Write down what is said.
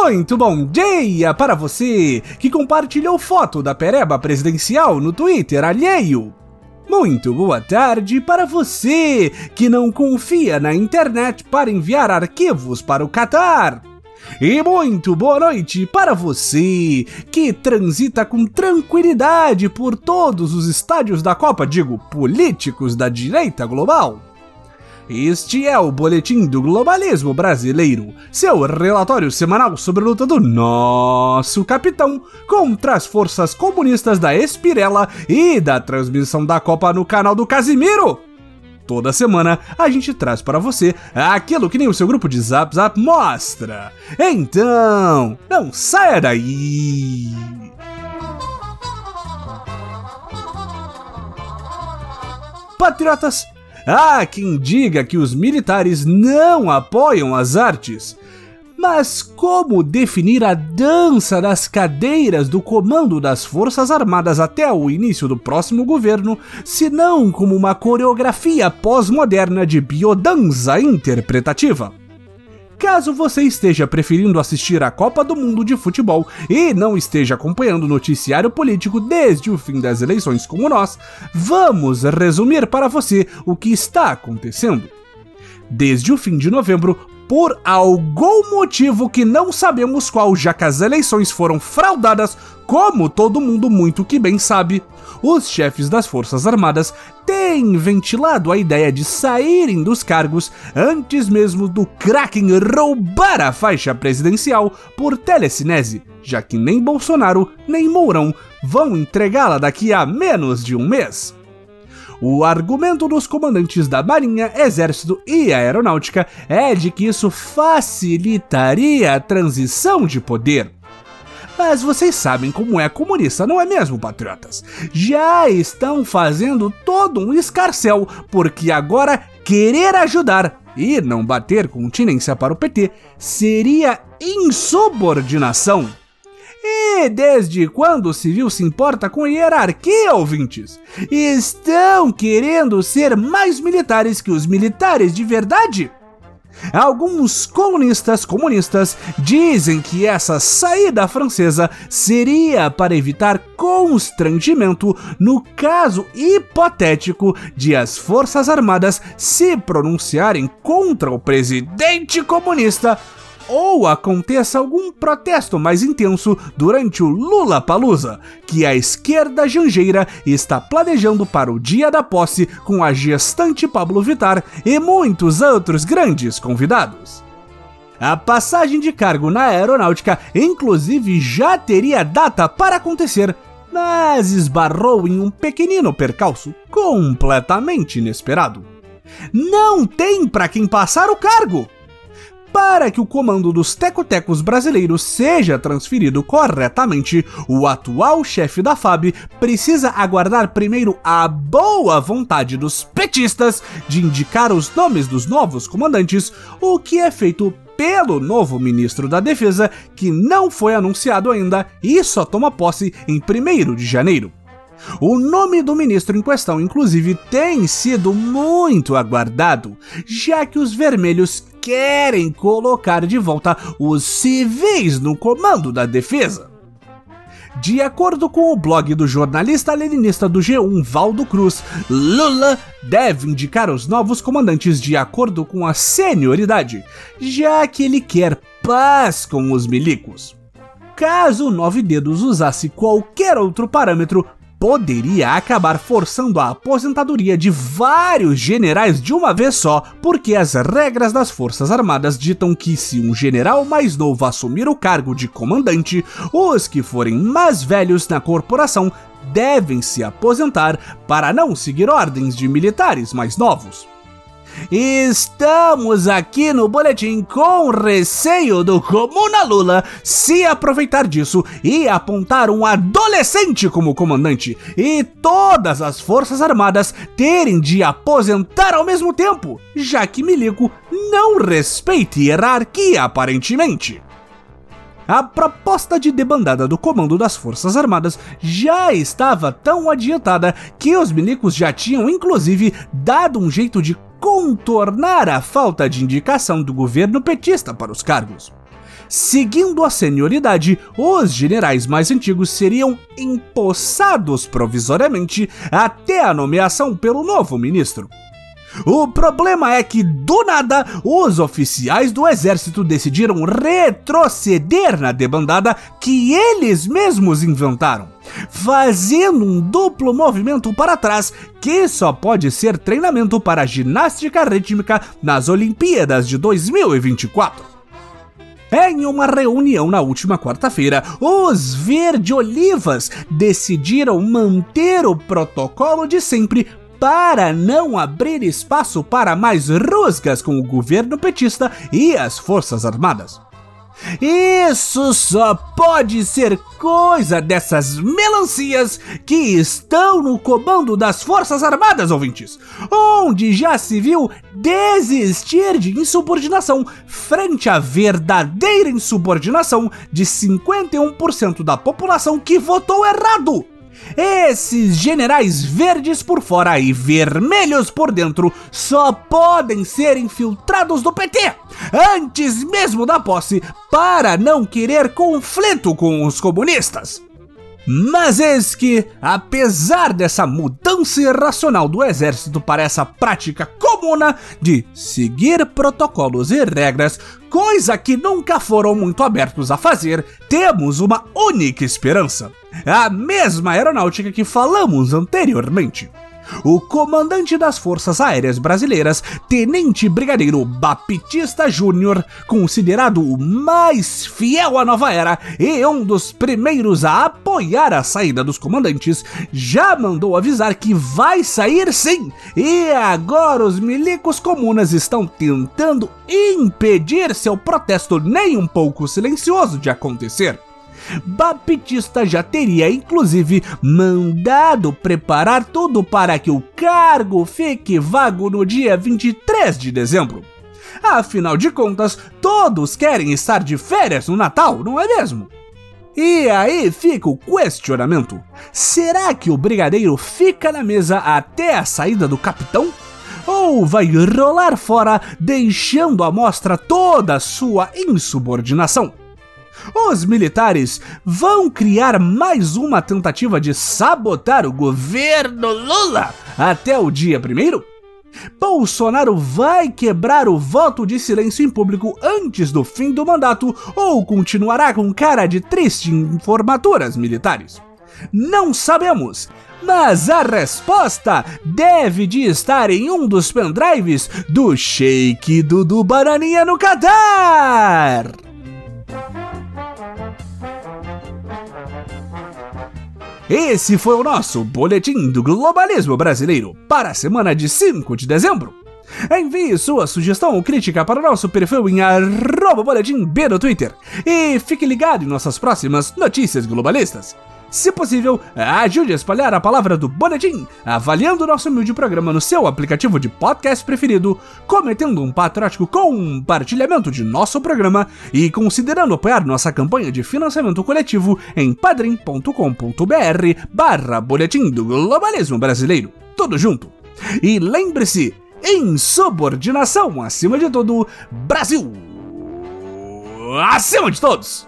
Muito bom dia para você que compartilhou foto da pereba presidencial no Twitter alheio. Muito boa tarde para você que não confia na internet para enviar arquivos para o Catar. E muito boa noite para você que transita com tranquilidade por todos os estádios da Copa, digo, políticos da direita global. Este é o Boletim do Globalismo Brasileiro, seu relatório semanal sobre a luta do nosso capitão contra as forças comunistas da Espirela e da transmissão da Copa no canal do Casimiro. Toda semana a gente traz para você aquilo que nem o seu grupo de Zap Zap mostra. Então, não saia daí! Patriotas, Há quem diga que os militares não apoiam as artes. Mas como definir a dança das cadeiras do comando das Forças Armadas até o início do próximo governo, se não como uma coreografia pós-moderna de biodança interpretativa? Caso você esteja preferindo assistir a Copa do Mundo de Futebol e não esteja acompanhando o noticiário político desde o fim das eleições como nós, vamos resumir para você o que está acontecendo. Desde o fim de novembro, por algum motivo que não sabemos qual, já que as eleições foram fraudadas, como todo mundo muito que bem sabe, os chefes das Forças Armadas têm ventilado a ideia de saírem dos cargos antes mesmo do Kraken roubar a faixa presidencial por telecinese, já que nem Bolsonaro nem Mourão vão entregá-la daqui a menos de um mês. O argumento dos comandantes da Marinha, Exército e Aeronáutica é de que isso facilitaria a transição de poder. Mas vocês sabem como é comunista, não é mesmo, patriotas? Já estão fazendo todo um escarcel, porque agora querer ajudar e não bater continência para o PT seria insubordinação. E desde quando o civil se importa com hierarquia, ouvintes? Estão querendo ser mais militares que os militares de verdade? Alguns colunistas comunistas dizem que essa saída francesa seria para evitar constrangimento no caso hipotético de as Forças Armadas se pronunciarem contra o presidente comunista ou aconteça algum protesto mais intenso durante o Lula Palusa, que a esquerda janjeira está planejando para o dia da posse com a gestante Pablo Vittar e muitos outros grandes convidados. A passagem de cargo na aeronáutica, inclusive, já teria data para acontecer, mas esbarrou em um pequenino percalço completamente inesperado. Não tem para quem passar o cargo! Para que o comando dos tecotecos brasileiros seja transferido corretamente, o atual chefe da FAB precisa aguardar primeiro a boa vontade dos petistas de indicar os nomes dos novos comandantes, o que é feito pelo novo ministro da Defesa, que não foi anunciado ainda e só toma posse em 1 de janeiro. O nome do ministro em questão, inclusive, tem sido muito aguardado, já que os vermelhos querem colocar de volta os civis no comando da defesa. De acordo com o blog do jornalista leninista do G1 Valdo Cruz, Lula deve indicar os novos comandantes de acordo com a senioridade, já que ele quer paz com os milicos. Caso Nove Dedos usasse qualquer outro parâmetro, poderia acabar forçando a aposentadoria de vários generais de uma vez só, porque as regras das Forças Armadas ditam que se um general mais novo assumir o cargo de comandante, os que forem mais velhos na corporação devem se aposentar para não seguir ordens de militares mais novos. Estamos aqui no boletim com receio do Comuna Lula se aproveitar disso e apontar um adolescente como comandante e todas as forças armadas terem de aposentar ao mesmo tempo, já que Milico não respeita hierarquia aparentemente. A proposta de debandada do comando das Forças Armadas já estava tão adiantada que os milicos já tinham inclusive dado um jeito de contornar a falta de indicação do governo petista para os cargos. Seguindo a senioridade, os generais mais antigos seriam empossados provisoriamente até a nomeação pelo novo ministro. O problema é que, do nada, os oficiais do exército decidiram retroceder na debandada que eles mesmos inventaram, fazendo um duplo movimento para trás que só pode ser treinamento para ginástica rítmica nas Olimpíadas de 2024. Em uma reunião na última quarta-feira, os verde-olivas decidiram manter o protocolo de sempre para não abrir espaço para mais rusgas com o governo petista e as Forças Armadas. Isso só pode ser coisa dessas melancias que estão no comando das Forças Armadas, ouvintes, onde já se viu desistir de insubordinação frente à verdadeira insubordinação de 51% da população que votou errado. Esses generais verdes por fora e vermelhos por dentro só podem ser infiltrados do PT antes mesmo da posse para não querer conflito com os comunistas. Mas eis que, apesar dessa mudança irracional do exército para essa prática comuna de seguir protocolos e regras, coisa que nunca foram muito abertos a fazer, temos uma única esperança: a mesma aeronáutica que falamos anteriormente o comandante das Forças Aéreas Brasileiras, Tenente Brigadeiro Baptista Júnior, considerado o mais fiel à nova era e um dos primeiros a apoiar a saída dos comandantes, já mandou avisar que vai sair sim. E agora os milicos comunas estão tentando impedir seu protesto nem um pouco silencioso de acontecer. Baptista já teria inclusive mandado preparar tudo para que o cargo fique vago no dia 23 de dezembro. Afinal de contas, todos querem estar de férias no Natal, não é mesmo? E aí fica o questionamento: será que o brigadeiro fica na mesa até a saída do capitão? Ou vai rolar fora, deixando à mostra toda a sua insubordinação? Os militares vão criar mais uma tentativa de sabotar o governo Lula até o dia primeiro? Bolsonaro vai quebrar o voto de silêncio em público antes do fim do mandato ou continuará com cara de triste em formaturas militares? Não sabemos, mas a resposta deve de estar em um dos pendrives do Sheik Dudu Bananinha no Qatar. Esse foi o nosso Boletim do Globalismo Brasileiro para a semana de 5 de dezembro. Envie sua sugestão ou crítica para o nosso perfil em arroba boletim B no Twitter e fique ligado em nossas próximas notícias globalistas. Se possível, ajude a espalhar a palavra do Boletim, avaliando nosso humilde programa no seu aplicativo de podcast preferido, cometendo um patriótico compartilhamento de nosso programa e considerando apoiar nossa campanha de financiamento coletivo em padrim.com.br barra Boletim do Globalismo Brasileiro. Tudo junto. E lembre-se, insubordinação acima de tudo, Brasil acima de todos!